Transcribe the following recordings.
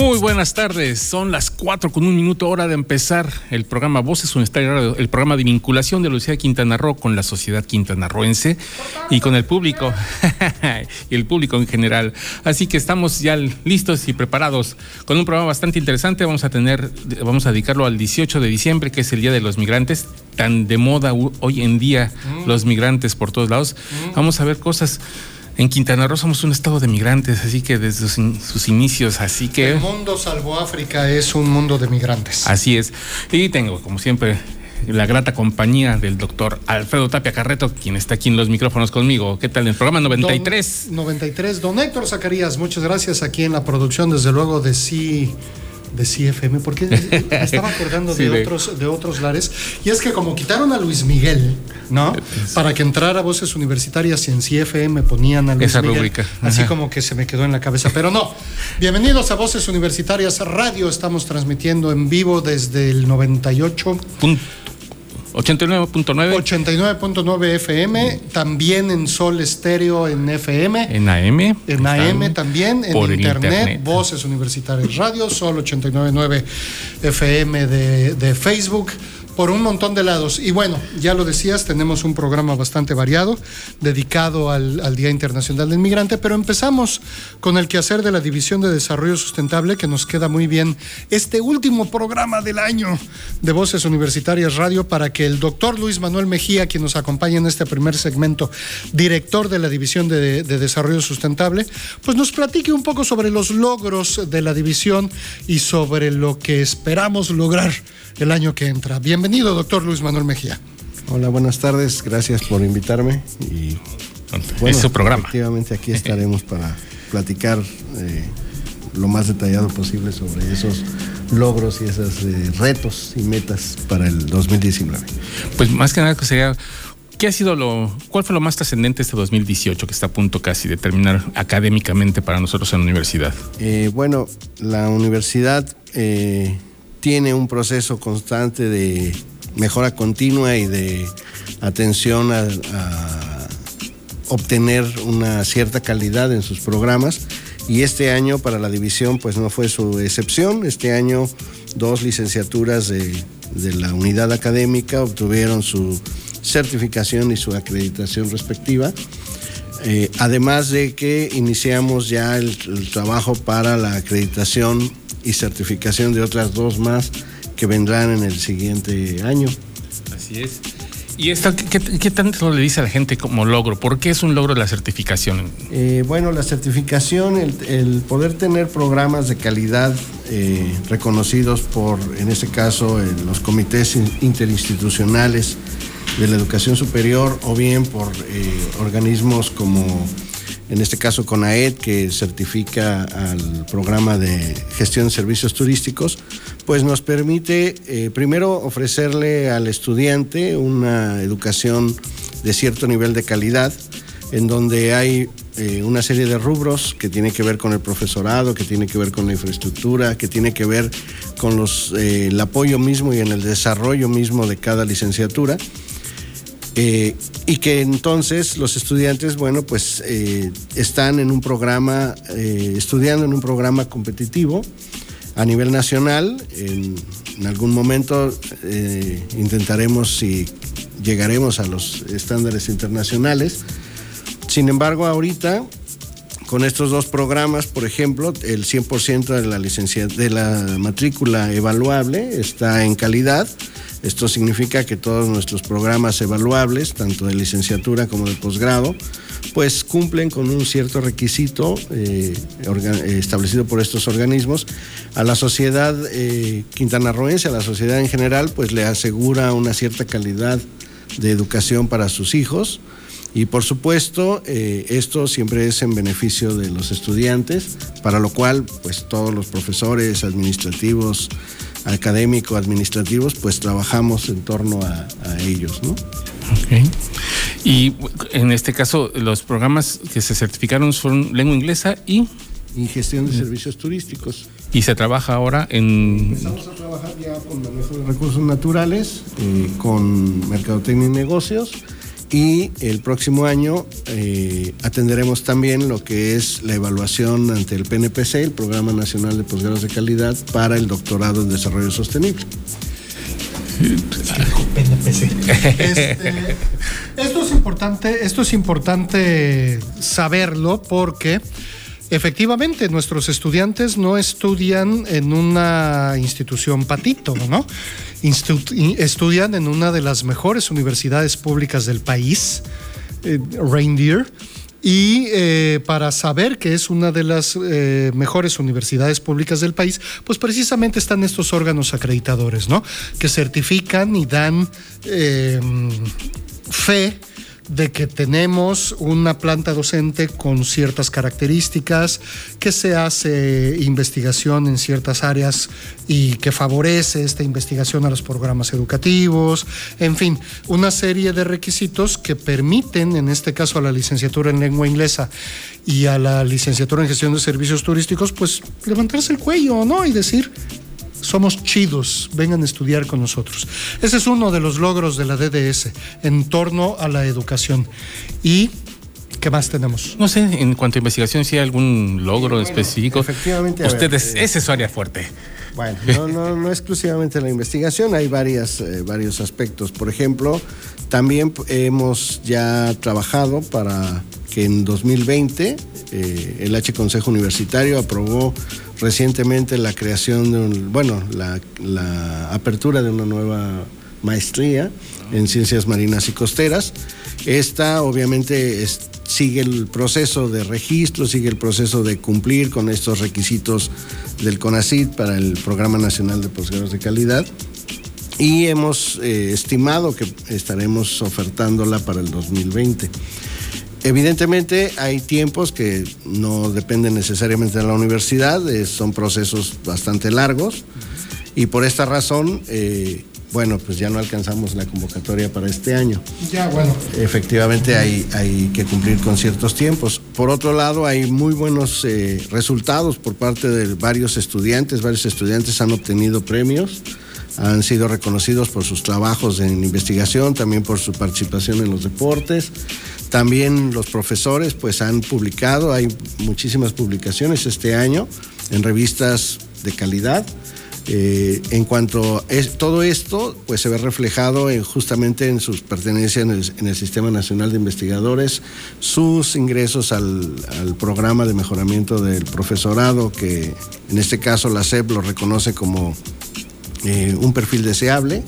Muy buenas tardes, son las 4 con un minuto hora de empezar el programa Voces Universitarias, el programa de vinculación de la Universidad de Quintana Roo con la sociedad quintanarroense y con el público y el público en general. Así que estamos ya listos y preparados con un programa bastante interesante. Vamos a tener, vamos a dedicarlo al 18 de diciembre, que es el Día de los Migrantes, tan de moda hoy en día los migrantes por todos lados. Vamos a ver cosas en Quintana Roo somos un estado de migrantes, así que desde sus, in- sus inicios, así que... El mundo salvo África es un mundo de migrantes. Así es. Y tengo, como siempre, la grata compañía del doctor Alfredo Tapia Carreto, quien está aquí en los micrófonos conmigo. ¿Qué tal? En el programa 93. Don, 93. Don Héctor Zacarías, muchas gracias aquí en la producción, desde luego de sí. De CFM, porque me estaba acordando Sí, de, de- otros, de otros lares. Y es que como quitaron a Luis Miguel, ¿no? Para que entrara a voces universitarias y en CFM ponían a Luis Esa Miguel. Así como que se me quedó en la cabeza. Pero no. Bienvenidos a Voces Universitarias Radio. Estamos transmitiendo en vivo desde el 98. Punto 89.9 89.9 FM, también en Sol Estéreo en FM, en AM. en AM también, en internet. Voces Universitarias Radio, Sol 89.9 FM de, de Facebook, por un montón de lados. Y bueno, ya lo decías, tenemos un programa bastante variado, dedicado al, al Día Internacional del Migrante, pero empezamos con el quehacer de la División de Desarrollo Sustentable, que nos queda muy bien este último programa del año de Voces Universitarias Radio, para que el doctor Luis Manuel Mejía, quien nos acompaña en este primer segmento, director de la División de, de Desarrollo Sustentable, pues nos platique un poco sobre los logros de la división y sobre lo que esperamos lograr el año que entra. Bienvenido, doctor Luis Manuel Mejía. Hola, buenas tardes. Gracias por invitarme. Y es su programa. Efectivamente, aquí estaremos para platicar eh, lo más detallado posible sobre esos logros y esos eh, retos y metas para el 2019. Pues más que nada que sería. ¿Qué ha sido lo, cuál fue lo más trascendente este 2018 que está a punto casi de terminar académicamente para nosotros en la universidad? Eh, bueno, la universidad eh, tiene un proceso constante de mejora continua y de atención a, obtener una cierta calidad en sus programas. Y este año para la división pues no fue su excepción. Este año dos licenciaturas de la unidad académica obtuvieron su certificación y su acreditación respectiva. Eh, además de que iniciamos ya el, el, trabajo para la acreditación y certificación de otras dos más que vendrán en el siguiente año. Así es. ¿Y esto qué, qué, qué tanto le dice a la gente como logro? ¿Por qué es un logro la certificación? Eh, bueno, la certificación, el, el, poder tener programas de calidad eh, reconocidos por, en este caso, los comités interinstitucionales de la educación superior o bien por eh, organismos como en este caso CONAED que certifica al programa de gestión de servicios turísticos, pues nos permite eh, primero ofrecerle al estudiante una educación de cierto nivel de calidad en donde hay eh, una serie de rubros que tiene que ver con el profesorado, que tiene que ver con la infraestructura, que tiene que ver con los, el apoyo mismo y en el desarrollo mismo de cada licenciatura. Eh, y que entonces los estudiantes, bueno, pues eh, están en un programa, eh, estudiando en un programa competitivo a nivel nacional. En, en algún momento intentaremos si llegaremos a los estándares internacionales. Sin embargo, ahorita con estos dos programas, por ejemplo, el 100% de la licencia de la matrícula evaluable está en calidad. Esto significa que todos nuestros programas evaluables, tanto de licenciatura como de posgrado, pues cumplen con un cierto requisito eh, establecido por estos organismos. A la sociedad eh, quintanarroense, a la sociedad en general, pues le asegura una cierta calidad de educación para sus hijos. Y por supuesto, eh, esto siempre es en beneficio de los estudiantes, para lo cual, pues todos los profesores administrativos, académico-administrativos, pues trabajamos en torno a, ellos. ¿no? Y en este caso, los programas que se certificaron son lengua inglesa y... Y gestión de servicios turísticos. Y se trabaja ahora en... Empezamos a trabajar ya con manejo de recursos naturales, eh, con mercadotecnia y negocios y el próximo año eh, atenderemos también lo que es la evaluación ante el PNPC, el Programa Nacional de Posgrados de Calidad, para el doctorado en Desarrollo Sostenible. Este, esto es importante, esto es importante saberlo porque Efectivamente, nuestros estudiantes no estudian en una institución patito, ¿no? estudian en una de las mejores universidades públicas del país, eh, Reindeer, y eh, para saber que es una de las eh, mejores universidades públicas del país, pues precisamente están estos órganos acreditadores, ¿no? Que certifican y dan fe de que tenemos una planta docente con ciertas características, que se hace investigación en ciertas áreas y que favorece esta investigación a los programas educativos, en fin, una serie de requisitos que permiten, en este caso a la licenciatura en lengua inglesa y a la licenciatura en gestión de servicios turísticos, pues levantarse el cuello, ¿no? Y decir, somos chidos, vengan a estudiar con nosotros. Ese es uno de los logros de la DDS en torno a la educación. ¿Y qué más tenemos? No sé, en cuanto a investigación, si hay algún logro específico. Efectivamente. Ustedes, eh, ese es su área fuerte. Bueno, no, no, exclusivamente la investigación, hay varias, eh, varios aspectos. Por ejemplo, también hemos ya trabajado para que en 2020 eh, el H Consejo Universitario aprobó recientemente la creación de un, bueno, la, apertura de una nueva maestría en ciencias marinas y costeras. Esta obviamente sigue el proceso de registro, sigue el proceso de cumplir con estos requisitos del CONACID para el Programa Nacional de Posgrados de Calidad y hemos eh, estimado que estaremos ofertándola para el 2020. Evidentemente hay tiempos que no dependen necesariamente de la universidad, son procesos bastante largos y por esta razón, eh, bueno, pues ya no alcanzamos la convocatoria para este año. Ya, bueno. Efectivamente hay, hay que cumplir con ciertos tiempos. Por otro lado, hay muy buenos eh, resultados por parte de varios estudiantes, varios estudiantes han obtenido premios han sido reconocidos por sus trabajos en investigación, también por su participación en los deportes. También los profesores pues han publicado, hay muchísimas publicaciones este año en revistas de calidad. Eh, en cuanto a todo esto, pues se ve reflejado en, justamente en sus pertenencias en el, Sistema Nacional de Investigadores, sus ingresos al, programa de mejoramiento del profesorado, que en este caso la SEP lo reconoce como eh, un perfil deseable.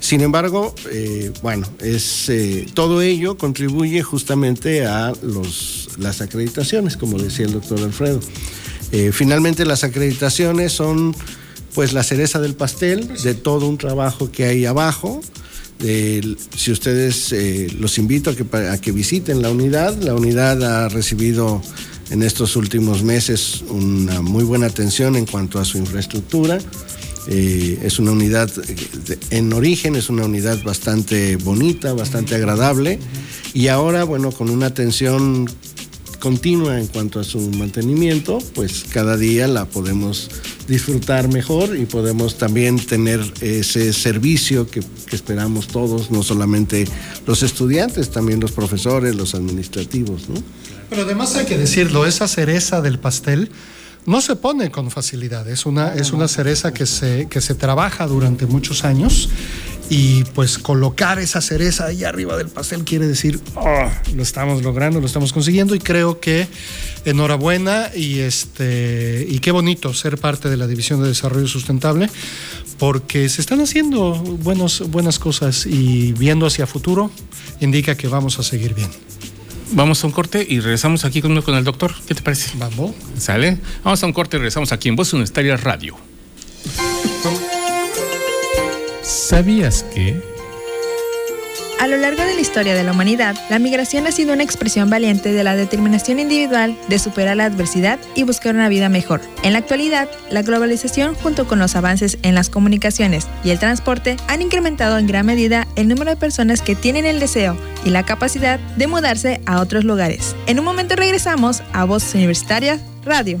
Sin embargo, eh, bueno, es, eh, todo ello contribuye justamente a los, las acreditaciones, como decía el doctor Alfredo. Eh, finalmente, las acreditaciones son pues la cereza del pastel de todo un trabajo que hay abajo. si ustedes los invito a que, a que visiten la unidad, la unidad ha recibido en estos últimos meses una muy buena atención en cuanto a su infraestructura. Eh, es una unidad en origen, es una unidad bastante bonita, bastante agradable y ahora, bueno, con una atención continua en cuanto a su mantenimiento, pues cada día la podemos disfrutar mejor y podemos también tener ese servicio que, que, esperamos todos, no solamente los estudiantes, también los profesores, los administrativos. ¿no? Pero además hay que decirlo, esa cereza del pastel no se pone con facilidad, es una, es una cereza que se, que se trabaja durante muchos años y pues colocar esa cereza ahí arriba del pastel quiere decir, oh, lo estamos logrando, lo estamos consiguiendo y creo que enhorabuena y, este, y qué bonito ser parte de la División de Desarrollo Sustentable porque se están haciendo buenos, buenas cosas y viendo hacia futuro indica que vamos a seguir bien. Vamos a un corte y regresamos aquí con, con el doctor. ¿Qué te parece? Vamos. ¿Sale? Vamos a un corte y regresamos aquí en Voz Universitaria Radio. ¿Sabías que... A lo largo de la historia de la humanidad, la migración ha sido una expresión valiente de la determinación individual de superar la adversidad y buscar una vida mejor. En la actualidad, la globalización junto con los avances en las comunicaciones y el transporte han incrementado en gran medida el número de personas que tienen el deseo y la capacidad de mudarse a otros lugares. En un momento regresamos a Voz Universitaria Radio.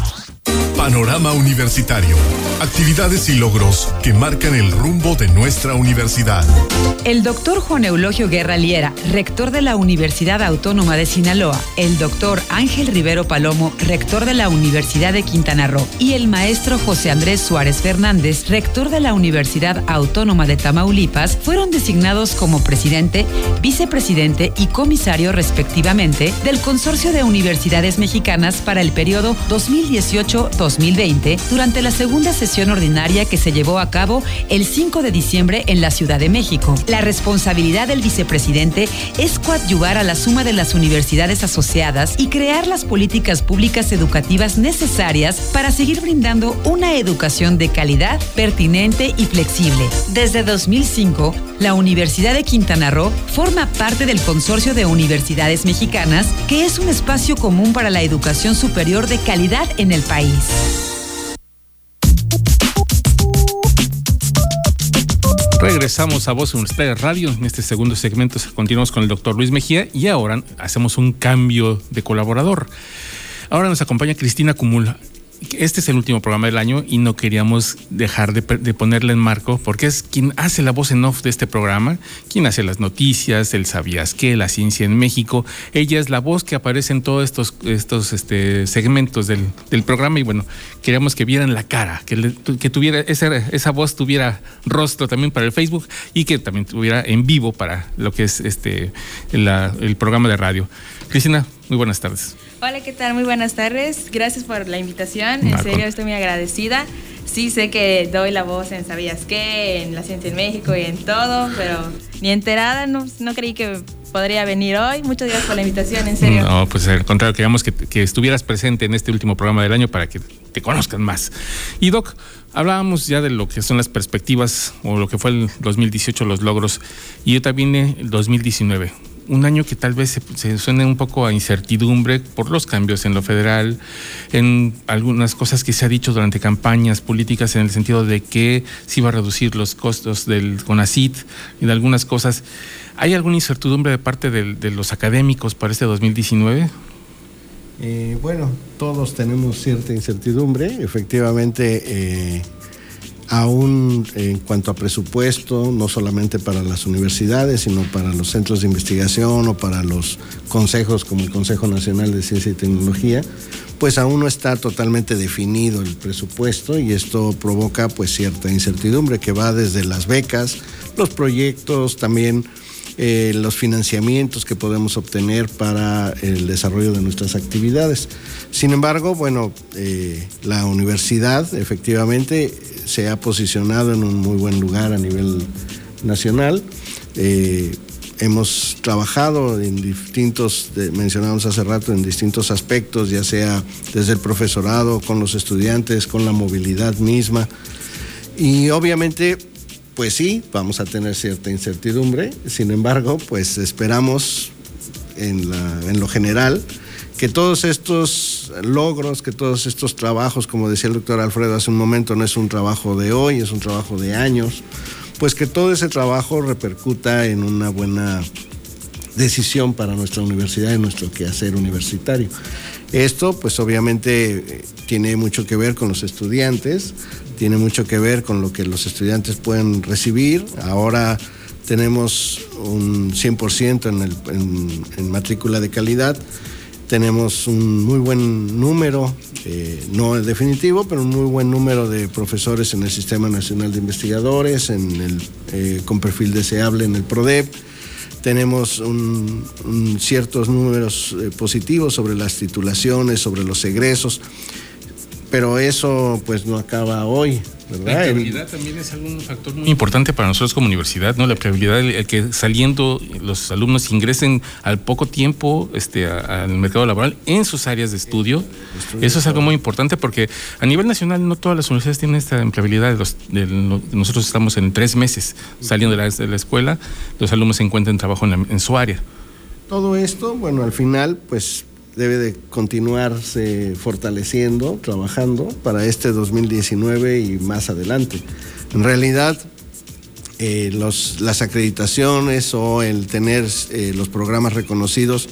Panorama Universitario. Actividades y logros que marcan el rumbo de nuestra universidad. El doctor Juan Eulogio Guerra Liera, rector de la Universidad Autónoma de Sinaloa, el doctor Ángel Rivero Palomo, rector de la Universidad de Quintana Roo, y el maestro José Andrés Suárez Fernández, rector de la Universidad Autónoma de Tamaulipas, fueron designados como presidente, vicepresidente y comisario respectivamente del Consorcio de Universidades Mexicanas para el periodo 2018-2020 durante la segunda sesión ordinaria que se llevó a cabo el 5 de diciembre en la Ciudad de México. La responsabilidad del vicepresidente es coadyuvar a la suma de las universidades asociadas y crear las políticas públicas educativas necesarias para seguir brindando una educación de calidad, pertinente y flexible. Desde 2005, la Universidad de Quintana Roo forma parte del Consorcio de Universidades Mexicanas, que es un espacio común para la educación superior de calidad en el país. Regresamos a Voz Universitaria Radio. En este segundo segmento continuamos con el doctor Luis Mejía y ahora hacemos un cambio de colaborador. Ahora nos acompaña Cristina Cumul. Este es el último programa del año y no queríamos dejar de, de, ponerle en marco porque es quien hace la voz en off de este programa, quien hace las noticias, el sabías qué, la ciencia en México. Ella es la voz que aparece en todos estos, estos este, segmentos del, del, programa y bueno, queríamos que vieran la cara, que, que tuviera esa, esa voz tuviera rostro también para el Facebook y que también tuviera en vivo para lo que es este la, el programa de radio. Cristina, muy buenas tardes. Hola, ¿qué tal? Muy buenas tardes. Gracias por la invitación. En serio, estoy muy agradecida. Sí, sé que doy la voz en Sabías qué, en La Ciencia en México y en todo, pero ni enterada, no, no creí que podría venir hoy. Muchas gracias por la invitación, en serio. No, pues al contrario, queríamos que, que estuvieras presente en este último programa del año para que te conozcan más. Y Doc, hablábamos ya de lo que son las perspectivas o lo que fue el 2018, los logros, y yo también el 2019 un año que tal vez se, suene un poco a incertidumbre por los cambios en lo federal, en algunas cosas que se ha dicho durante campañas políticas en el sentido de que se iba a reducir los costos del CONACIT y de algunas cosas. ¿Hay alguna incertidumbre de parte de, de los académicos para este 2019? Eh, bueno, todos tenemos cierta incertidumbre. Efectivamente, eh, aún en cuanto a presupuesto, no solamente para las universidades, sino para los centros de investigación o para los consejos como el Consejo Nacional de Ciencia y Tecnología, pues aún no está totalmente definido el presupuesto y esto provoca pues cierta incertidumbre que va desde las becas, los proyectos, también eh, los financiamientos que podemos obtener para el desarrollo de nuestras actividades. Sin embargo, bueno, eh, la universidad efectivamente se ha posicionado en un muy buen lugar a nivel nacional. Eh, hemos trabajado en distintos, mencionamos hace rato, en distintos aspectos, ya sea desde el profesorado, con los estudiantes, con la movilidad misma. Y obviamente, pues sí, vamos a tener cierta incertidumbre. Sin embargo, pues esperamos la, en lo general que todos estos logros, que todos estos trabajos, como decía el doctor Alfredo hace un momento, no es un trabajo de hoy, es un trabajo de años, pues que todo ese trabajo repercuta en una buena decisión para nuestra universidad y nuestro quehacer universitario. Esto pues obviamente tiene mucho que ver con los estudiantes, tiene mucho que ver con lo que los estudiantes pueden recibir. Ahora tenemos un 100% en, el, en matrícula de calidad tenemos un muy buen número, eh, no el definitivo, pero un muy buen número de profesores en el Sistema Nacional de Investigadores, en el, eh, con perfil deseable en el PRODEP. tenemos ciertos números eh, positivos sobre las titulaciones, sobre los egresos, pero eso pues no acaba hoy. La empleabilidad también es algún factor muy importante para nosotros como universidad, ¿no? La empleabilidad, el, que saliendo los alumnos ingresen al poco tiempo este, al mercado laboral en sus áreas de estudio, eso es algo muy importante porque a nivel nacional no todas las universidades tienen esta empleabilidad. nosotros estamos en tres meses saliendo de la, de la, escuela, los alumnos se encuentran trabajo en, en su área. Todo esto, bueno, al final, pues debe de continuarse fortaleciendo, trabajando para este 2019 y más adelante. En realidad, eh, las acreditaciones o el tener eh, los programas reconocidos,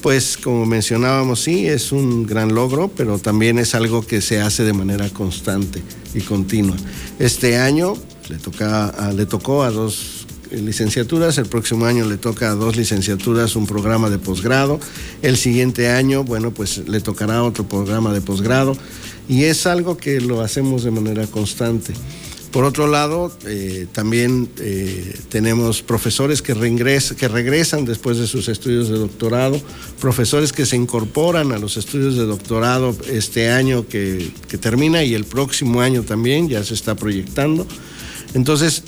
pues como mencionábamos, sí, es un gran logro, pero también es algo que se hace de manera constante y continua. Este año le tocó a dos licenciaturas, el próximo año le toca dos licenciaturas un programa de posgrado, el siguiente año, bueno, pues le tocará otro programa de posgrado y es algo que lo hacemos de manera constante. Por otro lado, eh, también eh, tenemos profesores que, que regresan después de sus estudios de doctorado, profesores que se incorporan a los estudios de doctorado este año que, que termina y el próximo año también, ya se está proyectando. Entonces,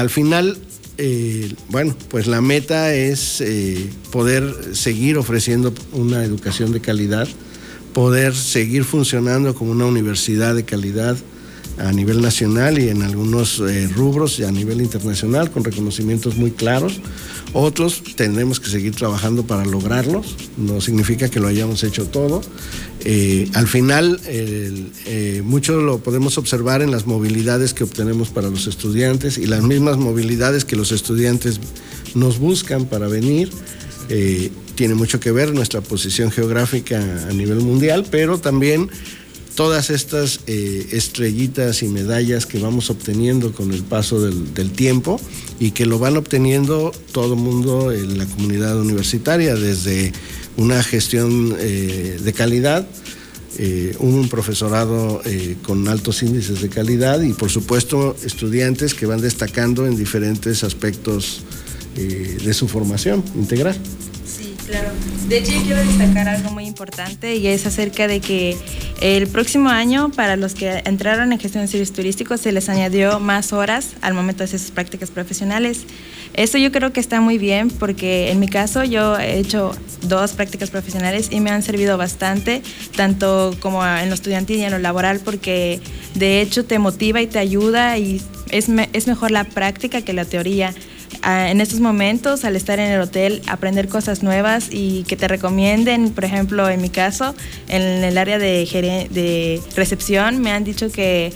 al final, eh, bueno, pues la meta es eh, poder seguir ofreciendo una educación de calidad, poder seguir funcionando como una universidad de calidad a nivel nacional y en algunos eh, rubros y a nivel internacional con reconocimientos muy claros. Otros tendremos que seguir trabajando para lograrlos, no significa que lo hayamos hecho todo. Eh, al final, eh, mucho lo podemos observar en las movilidades que obtenemos para los estudiantes y las mismas movilidades que los estudiantes nos buscan para venir. tiene mucho que ver nuestra posición geográfica a nivel mundial, pero también todas estas eh, estrellitas y medallas que vamos obteniendo con el paso del, tiempo y que lo van obteniendo todo el mundo en la comunidad universitaria, desde una gestión eh, de calidad, eh, un profesorado con altos índices de calidad y por supuesto estudiantes que van destacando en diferentes aspectos de su formación integral. De hecho, quiero destacar algo muy importante y es acerca de que el próximo año, para los que entraron en gestión de servicios turísticos, se les añadió más horas al momento de hacer sus prácticas profesionales. Esto yo creo que está muy bien porque en mi caso yo he hecho dos prácticas profesionales y me han servido bastante, tanto como en lo estudiantil y en lo laboral, porque de hecho te motiva y te ayuda y es, es mejor la práctica que la teoría en estos momentos, al estar en el hotel, aprender cosas nuevas y que te recomienden, por ejemplo, en mi caso, en el área de, de recepción, me han dicho que,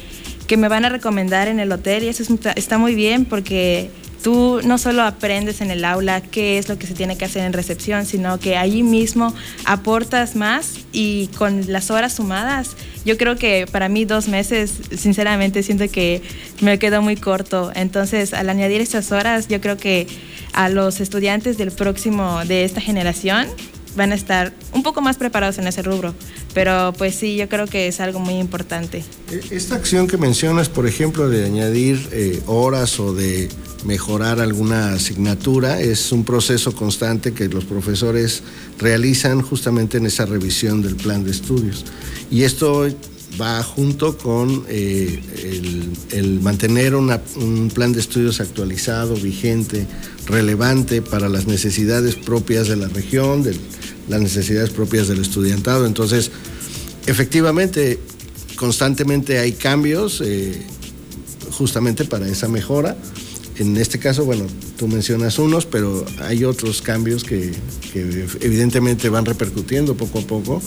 que me van a recomendar en el hotel y eso está muy bien porque tú no solo aprendes en el aula qué es lo que se tiene que hacer en recepción, sino que allí mismo aportas más y con las horas sumadas, yo creo que para mí dos meses, sinceramente, siento que me quedó muy corto. Entonces, al añadir estas horas, yo creo que a los estudiantes del próximo, de esta generación, van a estar un poco más preparados en ese rubro. Pero pues sí, yo creo que es algo muy importante. E, esta acción que mencionas, por ejemplo, de añadir eh, horas o de mejorar alguna asignatura, es un proceso constante que los profesores realizan justamente en esa revisión del plan de estudios. Y esto va junto con eh, el, mantener un plan de estudios actualizado, vigente, relevante para las necesidades propias de la región, de las necesidades propias del estudiantado. Entonces, efectivamente, constantemente hay cambios eh, justamente para esa mejora. En este caso, bueno, tú mencionas unos, pero hay otros cambios que, evidentemente van repercutiendo poco a poco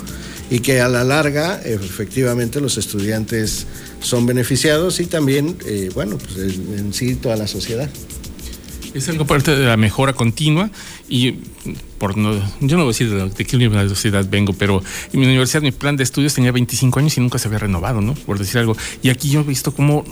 y que a la larga, efectivamente, los estudiantes son beneficiados y también, eh, bueno, pues en sí toda la sociedad. Es algo parte de la mejora continua y por no, yo no voy a decir de, qué universidad vengo, pero en mi universidad mi plan de estudios tenía 25 años y nunca se había renovado, ¿no? Por decir algo. Y aquí yo he visto cómo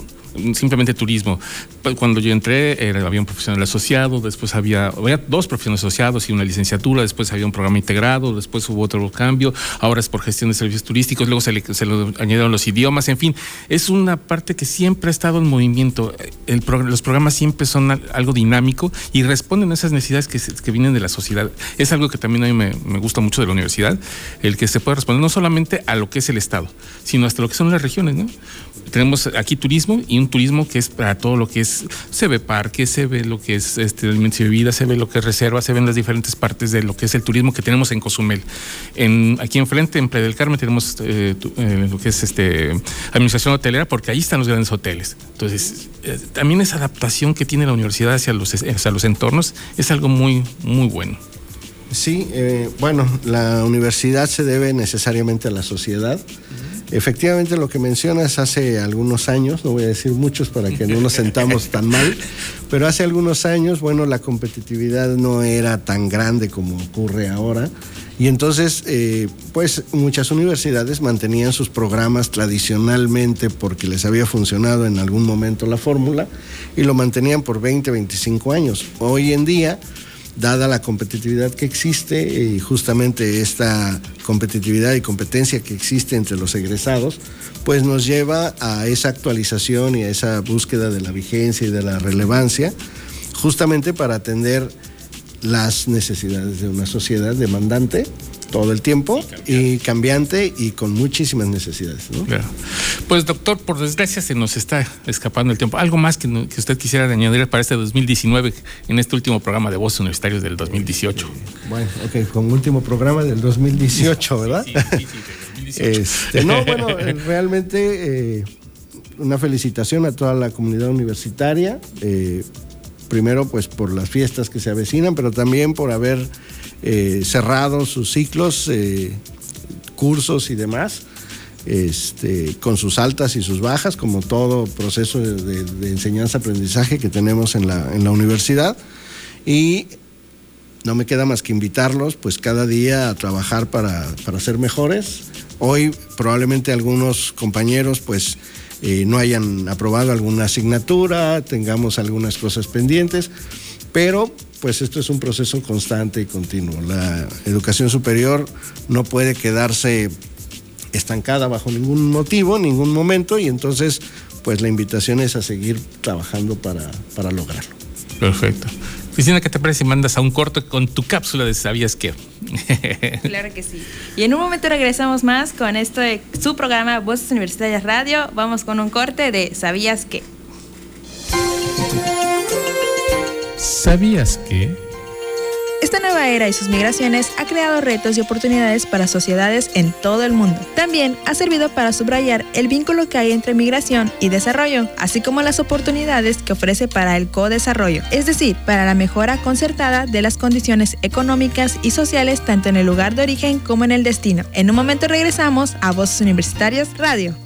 simplemente turismo. Pues, cuando yo entré había un profesional asociado, después había, había dos profesionales asociados y una licenciatura, después había un programa integrado, después hubo otro cambio, ahora es por gestión de servicios turísticos, luego se le, se le añadieron los idiomas, en fin, es una parte que siempre ha estado en movimiento. los programas siempre son algo dinámico y responden a esas necesidades que, que vienen de la sociedad. Es algo que también a mí me, me gusta mucho de la universidad, el que se puede responder no solamente a lo que es el Estado, sino hasta lo que son las regiones, ¿no? Tenemos aquí turismo y un turismo que es para todo lo que es, se ve parques, se ve lo que es este, alimentos y bebidas, se ve lo que es reserva, se ven las diferentes partes de lo que es el turismo que tenemos en Cozumel. En, aquí enfrente, en Playa del Carmen, tenemos eh, eh, lo que es este, administración hotelera, porque ahí están los grandes hoteles. Entonces, eh, también esa adaptación que tiene la universidad hacia los, hacia los entornos es algo muy, muy bueno. Sí, bueno, la universidad se debe necesariamente a la sociedad. Efectivamente, lo que mencionas hace algunos años, no voy a decir muchos para que no nos sentamos tan mal, pero hace algunos años, bueno, la competitividad no era tan grande como ocurre ahora. Y entonces, eh, pues muchas universidades mantenían sus programas tradicionalmente porque les había funcionado en algún momento la fórmula y lo mantenían por 20, 25 años. Hoy en día, dada la competitividad que existe y justamente esta competitividad y competencia que existe entre los egresados, pues nos lleva a esa actualización y a esa búsqueda de la vigencia y de la relevancia, justamente para atender las necesidades de una sociedad demandante todo el tiempo y cambiante y, con muchísimas necesidades. Pues doctor, por desgracia se nos está escapando el tiempo. ¿Algo más que, usted quisiera añadir para este 2019 en este último programa de Voces Universitarios del 2018? Bueno, ok, con último programa del 2018, ¿verdad? Sí, sí, sí, este, no, bueno, eh, realmente eh, una felicitación a toda la comunidad universitaria. Eh, primero, pues por las fiestas que se avecinan, pero también por haber eh, cerrado sus ciclos, eh, cursos y demás, este, con sus altas y sus bajas, como todo proceso de, enseñanza-aprendizaje que tenemos en la, en la universidad. Y no me queda más que invitarlos, pues cada día a trabajar para, para ser mejores. Hoy probablemente algunos compañeros, pues eh, no hayan aprobado alguna asignatura, tengamos algunas cosas pendientes, pero pues esto es un proceso constante y continuo. La educación superior no puede quedarse estancada bajo ningún motivo, ningún momento, y entonces pues la invitación es a seguir trabajando para, para lograrlo. Perfecto. Cristina, ¿qué te parece si mandas a un corto con tu cápsula de ¿Sabías qué? Claro que sí. Y en un momento regresamos más con esto de su programa Voces Universitarias Radio. Vamos con un corte de ¿Sabías qué? ¿Sabías que? Esta nueva era y sus migraciones ha creado retos y oportunidades para sociedades en todo el mundo. También ha servido para subrayar el vínculo que hay entre migración y desarrollo, así como las oportunidades que ofrece para el co-desarrollo, es decir, para la mejora concertada de las condiciones económicas y sociales tanto en el lugar de origen como en el destino. En un momento regresamos a Voces Universitarias Radio.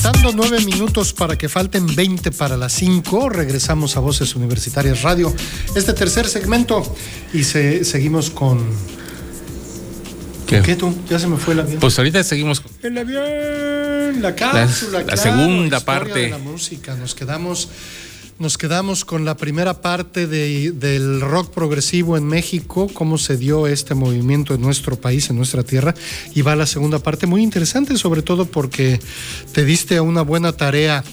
Faltando nueve minutos para que falten 20 para las 5, regresamos a Voces Universitarias Radio, este tercer segmento, y seguimos con... ¿Qué? tú? Ya se me fue el avión. Pues ahorita seguimos con... El avión, la cápsula, la, segunda parte. De la música, nos quedamos nos quedamos con la primera parte del rock progresivo en México, cómo se dio este movimiento en nuestro país, en nuestra tierra, y va la segunda parte muy interesante, sobre todo porque te diste una buena tarea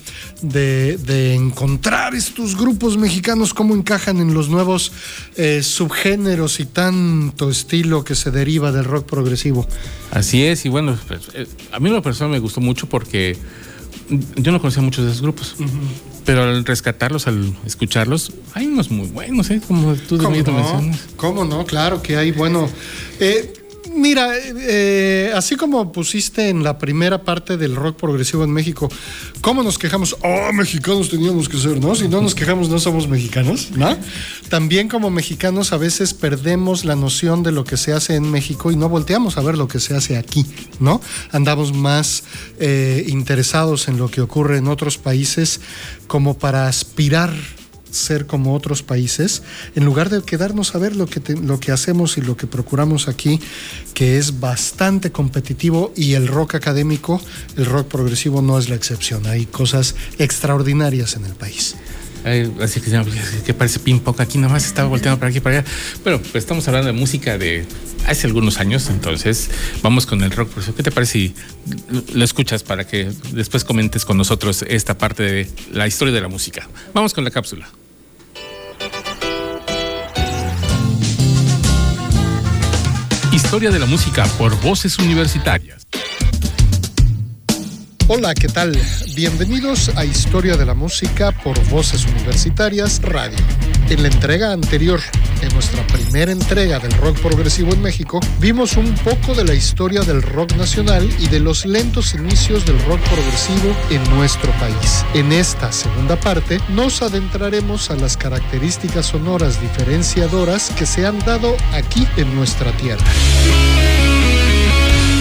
de, encontrar estos grupos mexicanos, cómo encajan en los nuevos eh, subgéneros y tanto estilo que se deriva del rock progresivo. Así es, y bueno, pues, eh, a mí la persona me gustó mucho porque yo no conocía muchos de esos grupos. Pero al rescatarlos, al escucharlos, hay unos muy buenos, ¿eh? Como tú ¿Cómo no? mencionas. ¿Cómo no? Claro que hay, bueno. Eh, Mira, eh, así como pusiste en la primera parte del rock progresivo en México, ¿cómo nos quejamos? Oh, mexicanos teníamos que ser, ¿no? Si no nos quejamos, no somos mexicanos, ¿no? También como mexicanos a veces perdemos la noción de lo que se hace en México y no volteamos a ver lo que se hace aquí, ¿no? Andamos más eh, interesados en lo que ocurre en otros países como para aspirar ser como otros países, en lugar de quedarnos a ver lo que, lo que hacemos y lo que procuramos aquí, que es bastante competitivo y el rock académico, el rock progresivo no es la excepción. Hay cosas extraordinarias en el país. así que, que parece ping pong aquí nomás estaba volteando para aquí para allá. Pero pues estamos hablando de música de hace algunos años, entonces vamos con el rock. ¿Qué te parece si lo escuchas para que después comentes con nosotros esta parte de la historia de la música? Vamos con la cápsula. Historia de la música por voces universitarias. Hola, ¿qué tal? Bienvenidos a Historia de la Música por Voces Universitarias Radio. En la entrega anterior, en nuestra primera entrega del rock progresivo en México, vimos un poco de la historia del rock nacional y de los lentos inicios del rock progresivo en nuestro país. En esta segunda parte, nos adentraremos a las características sonoras diferenciadoras que se han dado aquí en nuestra tierra.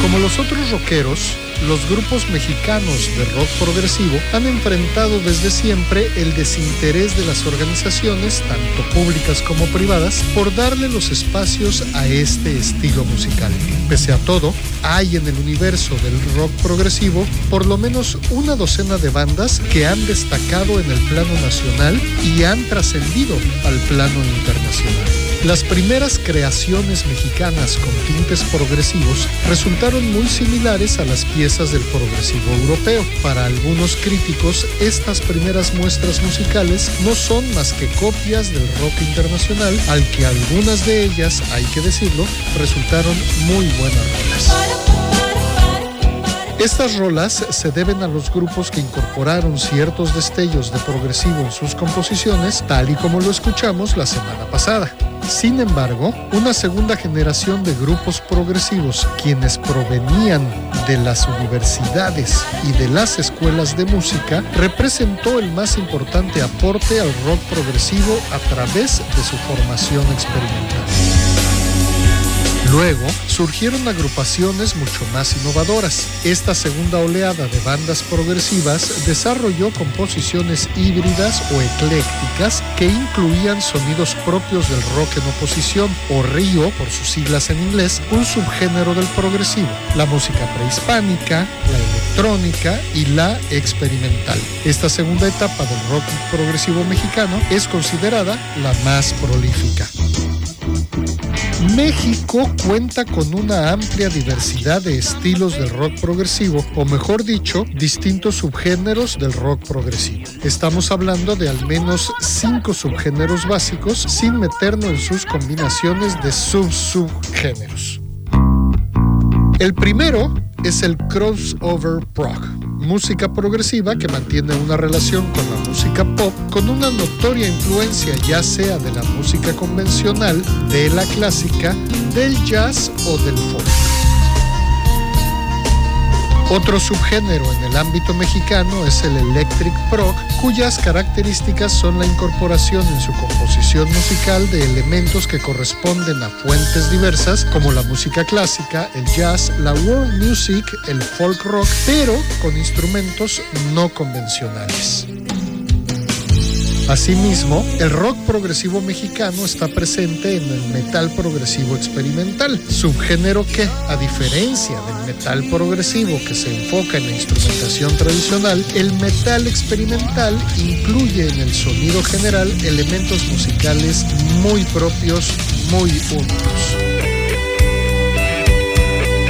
Como los otros rockeros, los grupos mexicanos de rock progresivo han enfrentado desde siempre el desinterés de las organizaciones, tanto públicas como privadas, por darle los espacios a este estilo musical. Pese a todo, hay en el universo del rock progresivo por lo menos una docena de bandas que han destacado en el plano nacional y han trascendido al plano internacional. Las primeras creaciones mexicanas con tintes progresivos resultaron muy similares a las piezas del progresivo europeo. Para algunos críticos, estas primeras muestras musicales no son más que copias del rock internacional, al que algunas de ellas, hay que decirlo, resultaron muy buenas rolas. Estas rolas se deben a los grupos que incorporaron ciertos destellos de progresivo en sus composiciones, tal y como lo escuchamos la semana pasada. Sin embargo, una segunda generación de grupos progresivos, quienes provenían de las universidades y de las escuelas de música, representó el más importante aporte al rock progresivo a través de su formación experimental. Luego surgieron agrupaciones mucho más innovadoras. Esta segunda oleada de bandas progresivas desarrolló composiciones híbridas o eclécticas que incluían sonidos propios del rock en oposición o río, por sus siglas en inglés, un subgénero del progresivo, la música prehispánica, la electrónica y la experimental. Esta segunda etapa del rock progresivo mexicano es considerada la más prolífica. México cuenta con una amplia diversidad de estilos del rock progresivo, o mejor dicho, distintos subgéneros del rock progresivo. Estamos hablando de al menos cinco subgéneros básicos, sin meternos en sus combinaciones de sub-subgéneros. El primero es el crossover prog, música progresiva que mantiene una relación con la música pop con una notoria influencia ya sea de la música convencional, de la clásica, del jazz o del folk. Otro subgénero en el ámbito mexicano es el electric prog, cuyas características son la incorporación en su composición musical de elementos que corresponden a fuentes diversas como la música clásica, el jazz, la world music, el folk rock, pero con instrumentos no convencionales. Asimismo, el rock progresivo mexicano está presente en el metal progresivo experimental, subgénero que, a diferencia del metal progresivo que se enfoca en la instrumentación tradicional, el metal experimental incluye en el sonido general elementos musicales muy propios, muy únicos.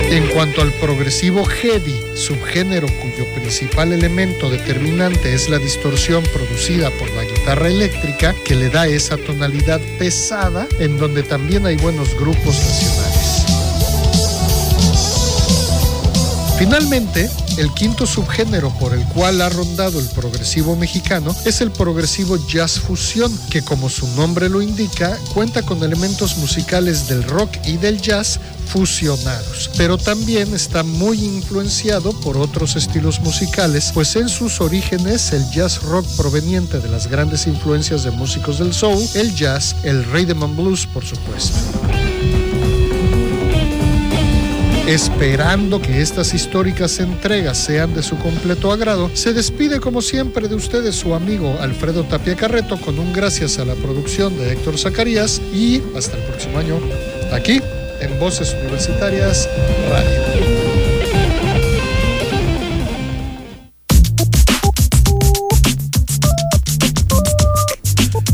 En cuanto al progresivo heavy, subgénero cuyo principal elemento determinante es la distorsión producida por la guitarra eléctrica, que le da esa tonalidad pesada, en donde también hay buenos grupos nacionales. Finalmente, el quinto subgénero por el cual ha rondado el progresivo mexicano es el progresivo jazz fusión, que como su nombre lo indica, cuenta con elementos musicales del rock y del jazz fusionados, pero también está muy influenciado por otros estilos musicales, pues en sus orígenes el jazz rock proveniente de las grandes influencias de músicos del soul, el jazz, el rhythm and blues, por supuesto esperando que estas históricas entregas sean de su completo agrado, se despide como siempre de ustedes su amigo Alfredo Tapia Carreto con un gracias a la producción de Héctor Zacarías y hasta el próximo año aquí en Voces Universitarias Radio.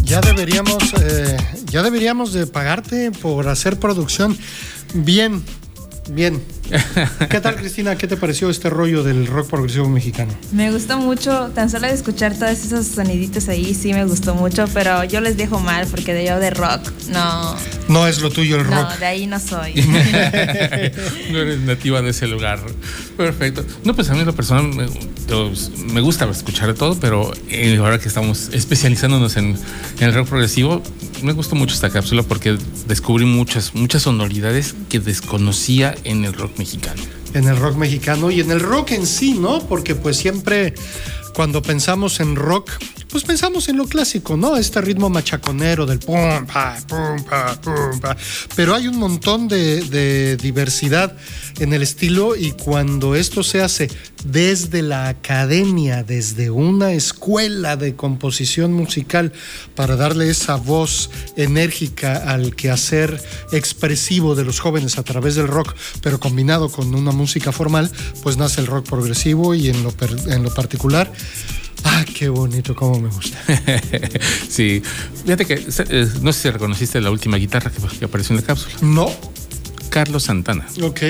Ya deberíamos, eh, ya deberíamos de pagarte por hacer producción bien, Bien. ¿Qué tal, Cristina? ¿Qué te pareció este rollo del rock progresivo mexicano? Me gustó mucho, tan solo de escuchar todos esos soniditos ahí, sí me gustó mucho, pero yo les dejo mal porque de yo de rock, no. No es lo tuyo el rock. No, de ahí no soy. no eres nativa de ese lugar. Perfecto. No, pues a mí lo personal me, gusta escuchar todo, pero eh, ahora que estamos especializándonos en, en el rock progresivo, me gustó mucho esta cápsula porque descubrí muchas, muchas sonoridades que desconocía en el rock mexicano. En el rock mexicano y en el rock en sí, ¿no? Porque pues siempre cuando pensamos en rock, pues pensamos en lo clásico, ¿no? Este ritmo machaconero del pum, pa, pum, pa, pum, pa. Pero hay un montón de, diversidad en el estilo y cuando esto se hace desde la academia, desde una escuela de composición musical, para darle esa voz enérgica al quehacer expresivo de los jóvenes a través del rock, pero combinado con una música formal, pues nace el rock progresivo y en lo, en lo particular Ah, qué bonito, cómo me gusta. sí, fíjate que eh, no sé si reconociste la última guitarra que, apareció en la cápsula. No. Carlos Santana. Ok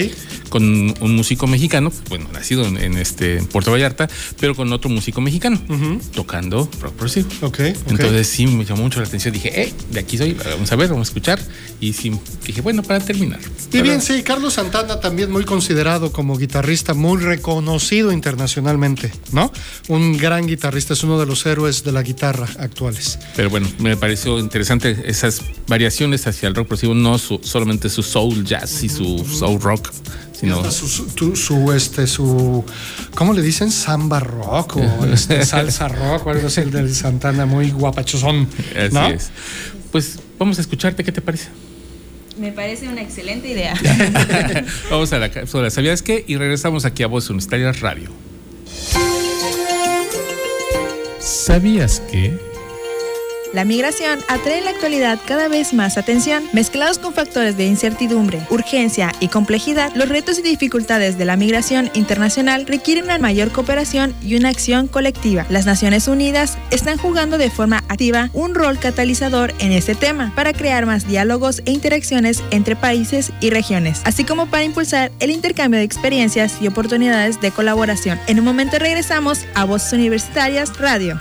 con un músico mexicano, bueno, nacido en, este Puerto Vallarta, pero con otro músico mexicano, tocando rock progresivo. Okay, Entonces sí me llamó mucho la atención. Dije, eh, de aquí soy, vamos a ver, vamos a escuchar. Y sí, dije, bueno, para terminar. Y bien, sí, Carlos Santana también muy considerado como guitarrista, muy reconocido internacionalmente, ¿no? Un gran guitarrista, es uno de los héroes de la guitarra actuales. Pero bueno, me pareció interesante esas variaciones hacia el rock progresivo, no solamente su soul jazz y su soul rock, su, este, su, ¿cómo le dicen? Samba rock o este, salsa rock o algo así, el del Santana, muy guapachosón. Así es. Pues vamos a escucharte, ¿qué te parece? Me parece una excelente idea. vamos a la cápsula, ¿sabías qué? Y regresamos aquí a Voz Universitaria Radio. ¿Sabías que? La migración atrae en la actualidad cada vez más atención. Mezclados con factores de incertidumbre, urgencia y complejidad, los retos y dificultades de la migración internacional requieren una mayor cooperación y una acción colectiva. Las Naciones Unidas están jugando de forma activa un rol catalizador en este tema para crear más diálogos e interacciones entre países y regiones, así como para impulsar el intercambio de experiencias y oportunidades de colaboración. En un momento regresamos a Voces Universitarias Radio.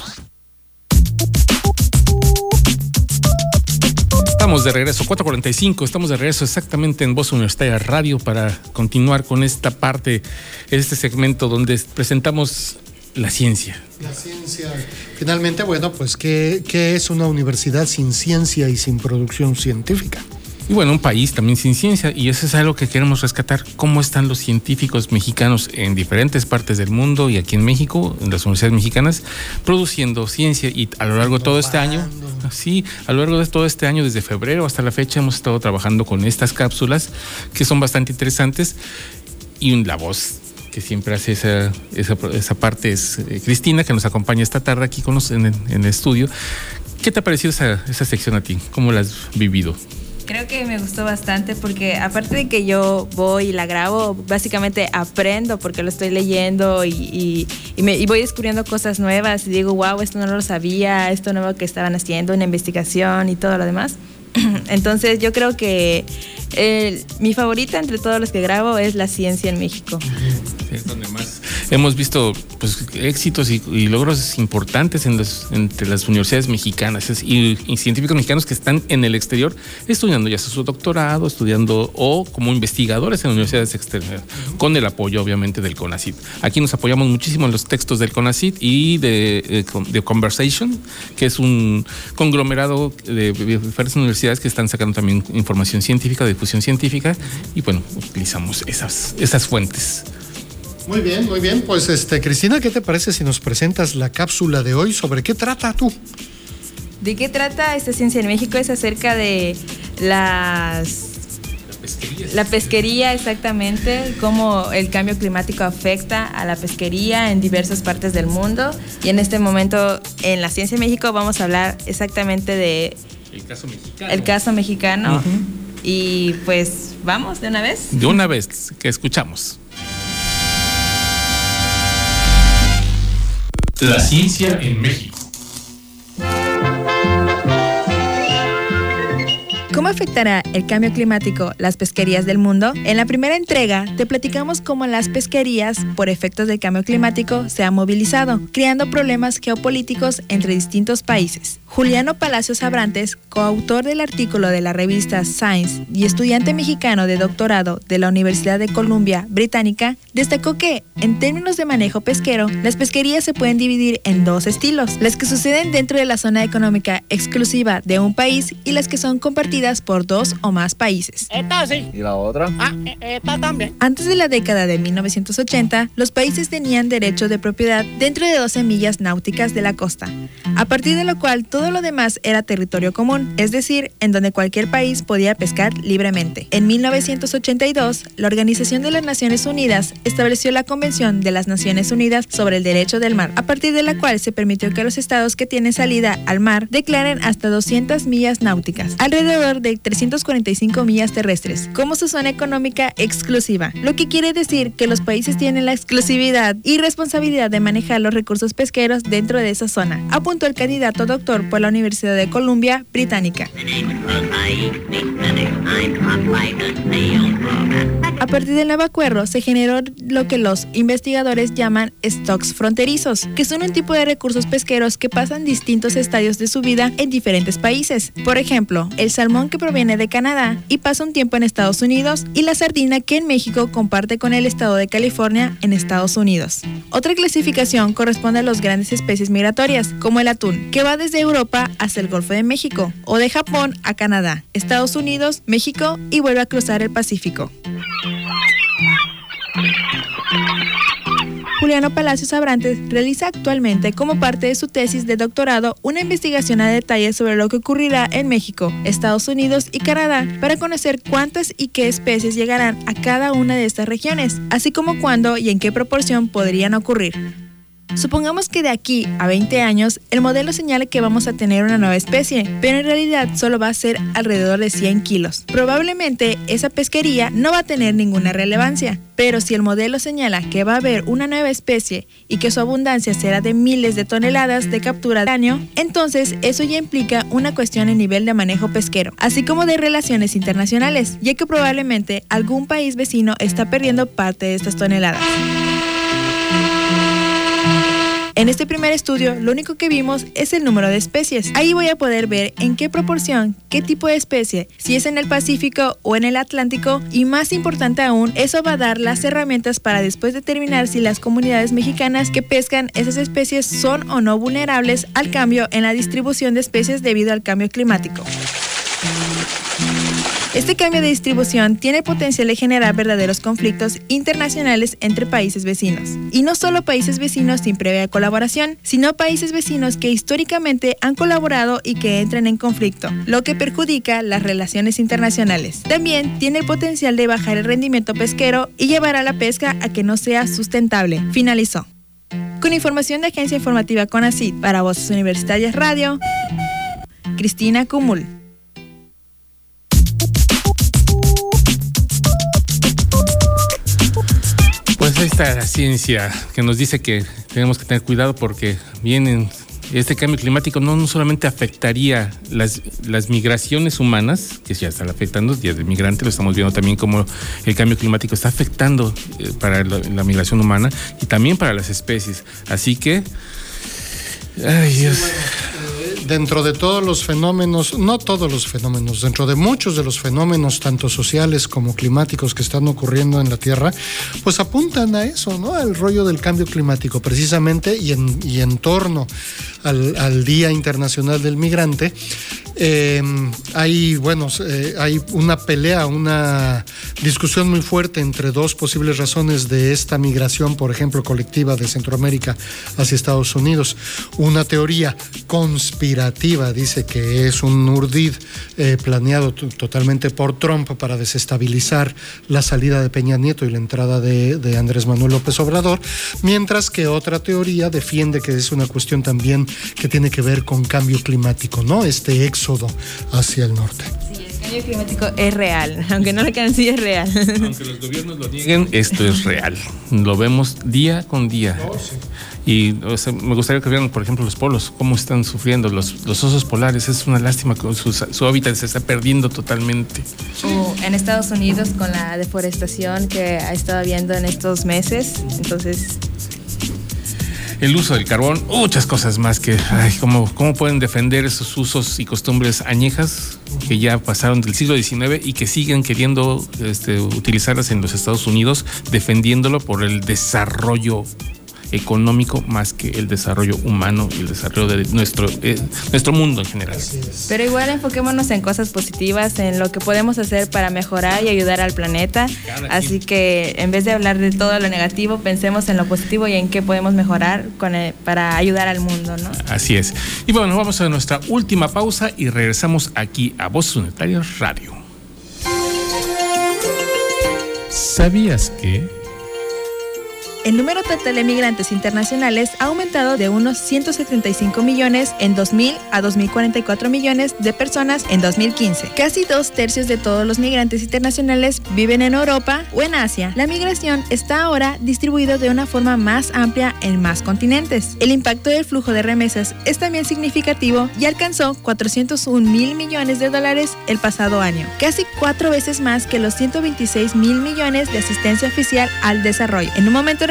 Estamos de regreso, 4.45, estamos de regreso exactamente en Voz Universitaria Radio para continuar con esta parte, este segmento donde presentamos la ciencia. La ciencia. Finalmente, bueno, pues, ¿qué, qué es una universidad sin ciencia y sin producción científica? Y bueno, un país también sin ciencia, y eso es algo que queremos rescatar, cómo están los científicos mexicanos en diferentes partes del mundo y aquí en México, en las universidades mexicanas, produciendo ciencia y a lo largo de todo este año, sí, a lo largo de todo este año, desde febrero hasta la fecha, hemos estado trabajando con estas cápsulas que son bastante interesantes y la voz que siempre hace esa, esa, parte es eh, Cristina, que nos acompaña esta tarde aquí con en, el, estudio. ¿Qué te ha parecido esa, esa sección a ti? ¿Cómo la has vivido? Creo que me gustó bastante porque aparte de que yo voy y la grabo, básicamente aprendo porque lo estoy leyendo y, me, voy descubriendo cosas nuevas y digo, wow, esto no lo sabía, esto nuevo que estaban haciendo, una investigación y todo lo demás. Entonces yo creo que mi favorita entre todos los que grabo es la ciencia en México. Es donde más hemos visto pues, éxitos y, logros importantes en entre las universidades mexicanas y, científicos mexicanos que están en el exterior estudiando ya su doctorado, estudiando o como investigadores en universidades extranjeras, con el apoyo obviamente del CONACYT. Aquí nos apoyamos muchísimo en los textos del CONACYT y de, eh, de Conversation, que es un conglomerado de diferentes universidades que están sacando también información científica, difusión científica y bueno, utilizamos esas, esas fuentes. Muy bien, muy bien. Pues este, Cristina, ¿qué te parece si nos presentas la cápsula de hoy? ¿Sobre qué trata tú? ¿De qué trata esta ciencia en México? Es acerca de las la pesquería, exactamente, cómo el cambio climático afecta a la pesquería en diversas partes del mundo. Y en este momento, en la Ciencia en México, vamos a hablar exactamente de... El caso mexicano. El caso mexicano. Y pues, vamos, de una vez. De una vez, que escuchamos. La ciencia en México. Afectará el cambio climático las pesquerías del mundo? En la primera entrega te platicamos cómo las pesquerías, por efectos del cambio climático, se han movilizado, creando problemas geopolíticos entre distintos países. Juliano Palacios Abrantes, coautor del artículo de la revista Science y estudiante mexicano de doctorado de la Universidad de Columbia Británica, destacó que, en términos de manejo pesquero, las pesquerías se pueden dividir en dos estilos, las que suceden dentro de la zona económica exclusiva de un país y las que son compartidas por dos o más países. Esta sí. ¿Y la otra? Ah, e, esta también. Antes de la década de 1980, los países tenían derecho de propiedad dentro de 12 millas náuticas de la costa, a partir de lo cual todo lo demás era territorio común, es decir, en donde cualquier país podía pescar libremente. En 1982, la Organización de las Naciones Unidas estableció la Convención de las Naciones Unidas sobre el Derecho del Mar, a partir de la cual se permitió que los estados que tienen salida al mar declaren hasta 200 millas náuticas, alrededor de 345 millas terrestres, como su zona económica exclusiva, lo que quiere decir que los países tienen la exclusividad y responsabilidad de manejar los recursos pesqueros dentro de esa zona, apuntó el candidato doctor por la Universidad de Columbia Británica. A partir del acuerdo se generó lo que los investigadores llaman stocks fronterizos, que son un tipo de recursos pesqueros que pasan distintos estadios de su vida en diferentes países. Por ejemplo, el salmón que proviene de Canadá y pasa un tiempo en Estados Unidos y la sardina que en México comparte con el estado de California en Estados Unidos. Otra clasificación corresponde a las grandes especies migratorias, como el atún, que va desde Europa hasta el Golfo de México, o de Japón a Canadá, Estados Unidos, México y vuelve a cruzar el Pacífico. Juliano Palacios Abrantes realiza actualmente como parte de su tesis de doctorado una investigación a detalle sobre lo que ocurrirá en México, Estados Unidos y Canadá para conocer cuántas y qué especies llegarán a cada una de estas regiones, así como cuándo y en qué proporción podrían ocurrir. Supongamos que de aquí a 20 años el modelo señala que vamos a tener una nueva especie, pero en realidad solo va a ser alrededor de 100 kilos. Probablemente esa pesquería no va a tener ninguna relevancia, pero si el modelo señala que va a haber una nueva especie y que su abundancia será de miles de toneladas de captura al año, entonces eso ya implica una cuestión en nivel de manejo pesquero, así como de relaciones internacionales, ya que probablemente algún país vecino está perdiendo parte de estas toneladas. En este primer estudio, lo único que vimos es el número de especies. Ahí voy a poder ver en qué proporción, qué tipo de especie, si es en el Pacífico o en el Atlántico y más importante aún, eso va a dar las herramientas para después determinar si las comunidades mexicanas que pescan esas especies son o no vulnerables al cambio en la distribución de especies debido al cambio climático. Este cambio de distribución tiene potencial de generar verdaderos conflictos internacionales entre países vecinos. Y no solo países vecinos sin previa colaboración, sino países vecinos que históricamente han colaborado y que entran en conflicto, lo que perjudica las relaciones internacionales. También tiene el potencial de bajar el rendimiento pesquero y llevar a la pesca a que no sea sustentable. Finalizó. Con información de Agencia Informativa CONACYT para Voces Universitarias Radio, Cristina Cumul. La ciencia que nos dice que tenemos que tener cuidado porque vienen este cambio climático no, no solamente afectaría las, las, migraciones humanas, que ya están afectando, días de migrante, lo estamos viendo también como el cambio climático está afectando eh, para la, migración humana y también para las especies. Así que... Ay, Dios. Dentro de todos los fenómenos, no todos los fenómenos, dentro de muchos de los fenómenos, tanto sociales como climáticos que están ocurriendo en la Tierra, pues apuntan a eso, ¿no? Al rollo del cambio climático, precisamente, y en, y en torno al, Día Internacional del Migrante, eh, hay, bueno, eh, hay una pelea, una discusión muy fuerte entre dos posibles razones de esta migración, por ejemplo, colectiva de Centroamérica hacia Estados Unidos. Una teoría conspirativa dice que es un urdid eh, planeado totalmente por Trump para desestabilizar la salida de Peña Nieto y la entrada de, de Andrés Manuel López Obrador, mientras que otra teoría defiende que es una cuestión también que tiene que ver con cambio climático, ¿no? Este éxodo hacia el norte. Sí, el cambio climático es real, aunque no lo crean, sí es real. Aunque los gobiernos lo nieguen, esto es real. Lo vemos día con día. Oh, sí. Y o sea, me gustaría que vieran, por ejemplo, los polos, cómo están sufriendo los, los osos polares. Es una lástima que su, su, hábitat se está perdiendo totalmente. O en Estados Unidos con la deforestación que ha estado habiendo en estos meses. Entonces, el uso del carbón, muchas cosas más que, ay, ¿cómo, ¿cómo pueden defender esos usos y costumbres añejas que ya pasaron del siglo XIX y que siguen queriendo este, utilizarlas en los Estados Unidos, defendiéndolo por el desarrollo económico más que el desarrollo humano y el desarrollo de nuestro, eh, nuestro mundo en general. Pero igual enfoquémonos en cosas positivas, en lo que podemos hacer para mejorar y ayudar al planeta. Así que en vez de hablar de todo lo negativo, pensemos en lo positivo y en qué podemos mejorar con el, para ayudar al mundo, ¿no? Así es. Y bueno, vamos a nuestra última pausa y regresamos aquí a Voz Unitaria Radio. ¿Sabías que? El número total de migrantes internacionales ha aumentado de unos 175 millones en 2000 a 2044 millones de personas en 2015. Casi dos tercios de todos los migrantes internacionales viven en Europa o en Asia. La migración está ahora distribuida de una forma más amplia en más continentes. El impacto del flujo de remesas es también significativo y alcanzó 401 mil millones de dólares el pasado año, casi cuatro veces más que los 126 mil millones de asistencia oficial al desarrollo. En un momento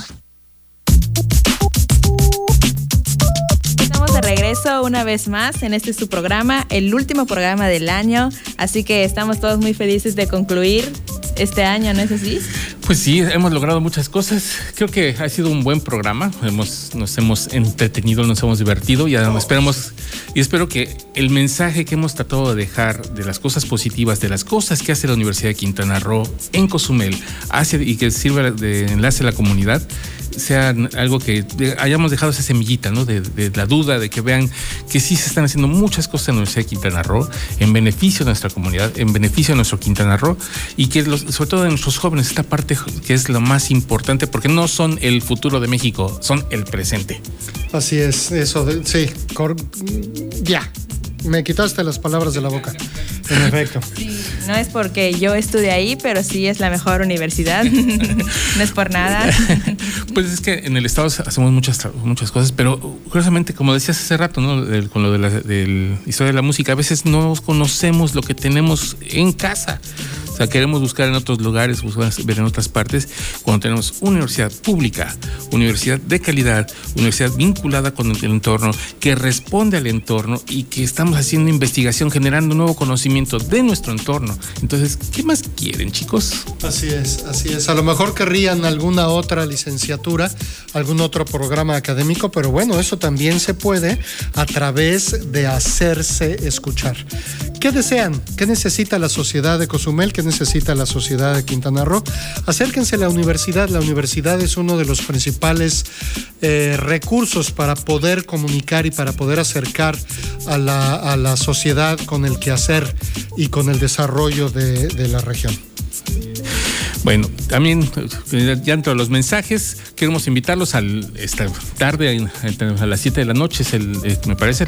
Estamos de regreso una vez más en este su programa, el último programa del año, así que estamos todos muy felices de concluir este año, ¿no es así? Pues sí, hemos logrado muchas cosas. Creo que ha sido un buen programa. Hemos, nos hemos entretenido, nos hemos divertido y esperamos y espero que el mensaje que hemos tratado de dejar de las cosas positivas, de las cosas que hace la Universidad de Quintana Roo en Cozumel hacia, y que sirva de enlace a la comunidad sea algo que hayamos dejado esa semillita, ¿no? De, la duda, de que vean que sí se están haciendo muchas cosas en la Universidad de Quintana Roo en beneficio de nuestra comunidad, en beneficio de nuestro Quintana Roo y que sobre todo de nuestros jóvenes, esta parte que es lo más importante porque no son el futuro de México, son el presente. Así es, eso, sí, ya, me quitaste las palabras de la boca. En efecto. Sí, no es porque yo estudié ahí, pero sí es la mejor universidad. no es por nada. pues es que en el Estado hacemos muchas, muchas cosas, pero curiosamente, como decías hace rato, ¿no? El, con lo de la del historia de la música, a veces no conocemos lo que tenemos en casa. Sea, queremos buscar en otros lugares, buscar ver en otras partes, cuando tenemos universidad pública, universidad de calidad, universidad vinculada con el entorno, que responde al entorno y que estamos haciendo investigación, generando nuevo conocimiento de nuestro entorno. Entonces, ¿qué más quieren, chicos? Así es, así es. A lo mejor querrían alguna otra licenciatura, algún otro programa académico, pero bueno, eso también se puede a través de hacerse escuchar ¿Qué desean? ¿Qué necesita la sociedad de Cozumel? ¿Qué necesita la sociedad de Quintana Roo? Acérquense a la universidad. La universidad es uno de los principales eh, recursos para poder comunicar y para poder acercar a la, a la sociedad con el quehacer y con el desarrollo de, de la región. Bueno, también ya entre los mensajes, queremos invitarlos al esta tarde a las 7 de la noche, es el, eh, me parece,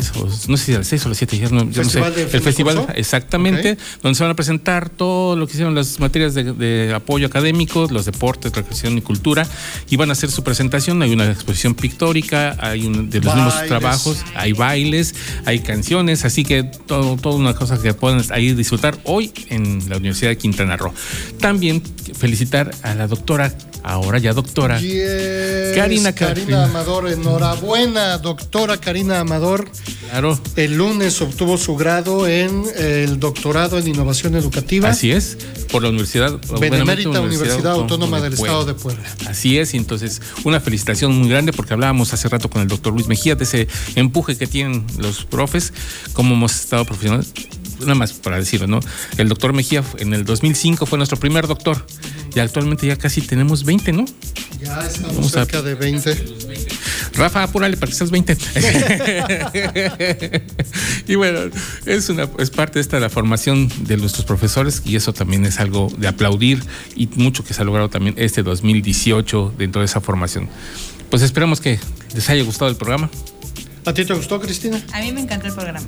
no sé si a las 6 o las 7, ya no, yo no sé. El festival, exactamente, donde se van a presentar todo lo que hicieron las materias de, apoyo académico, los deportes, recreación y cultura, y van a hacer su presentación. Hay una exposición pictórica, hay un, de los mismos trabajos, hay bailes, hay canciones, así que todo, toda una cosa que pueden ahí disfrutar hoy en la Universidad de Quintana Roo. También felicitar a la doctora, ahora ya doctora, Karina, Karina Amador. Enhorabuena, doctora Karina Amador. Claro. El lunes obtuvo su grado en el doctorado en innovación educativa. Así es, por la Universidad Benemérita Universidad, Autónoma del Estado de Puebla. Así es, y entonces una felicitación muy grande porque hablábamos hace rato con el doctor Luis Mejía de ese empuje que tienen los profes, como hemos estado profesionales nada más para decirlo, ¿no? El doctor Mejía en el 2005 fue nuestro primer doctor y actualmente ya casi tenemos 20, ¿no? Ya estamos cerca de 20. Rafa, apúrale para que seas 20. y bueno, es, una, es parte de esta la formación de nuestros profesores y eso también es algo de aplaudir y mucho que se ha logrado también este 2018 dentro de esa formación. Pues esperamos que les haya gustado el programa. ¿A ti te gustó, Cristina? A mí me encantó el programa.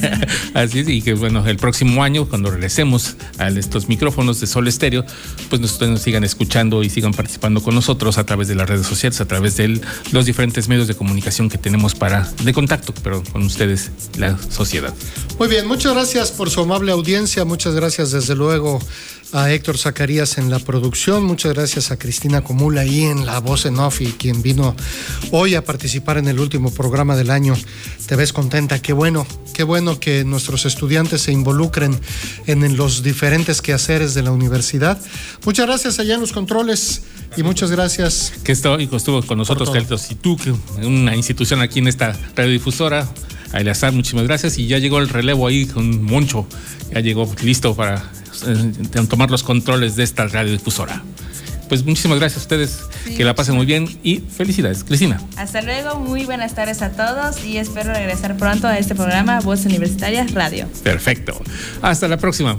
Así es, y que bueno, el próximo año, cuando regresemos a estos micrófonos de Sol Estéreo, pues ustedes nos sigan escuchando y sigan participando con nosotros a través de las redes sociales, a través de los diferentes medios de comunicación que tenemos para, de contacto, pero con ustedes, la sociedad. Muy bien, muchas gracias por su amable audiencia, muchas gracias desde luego a Héctor Zacarías en la producción, muchas gracias a Cristina Comula ahí en la voz en off y quien vino hoy a participar en el último programa del año. Te ves contenta, qué bueno, qué bueno que nuestros estudiantes se involucren en los diferentes quehaceres de la universidad. Muchas gracias allá en los controles y muchas gracias. Que estuvo, estuvo con nosotros, Carlitos, y tú, que una institución aquí en esta radiodifusora. Eleazar, muchísimas gracias. Y ya llegó el relevo ahí con Moncho. Ya llegó listo para eh, tomar los controles de esta radiodifusora. Pues muchísimas gracias a ustedes, que la pasen muy bien y felicidades. Cristina. Hasta luego, muy buenas tardes a todos y espero regresar pronto a este programa Voz Universitaria Radio. Perfecto. Hasta la próxima.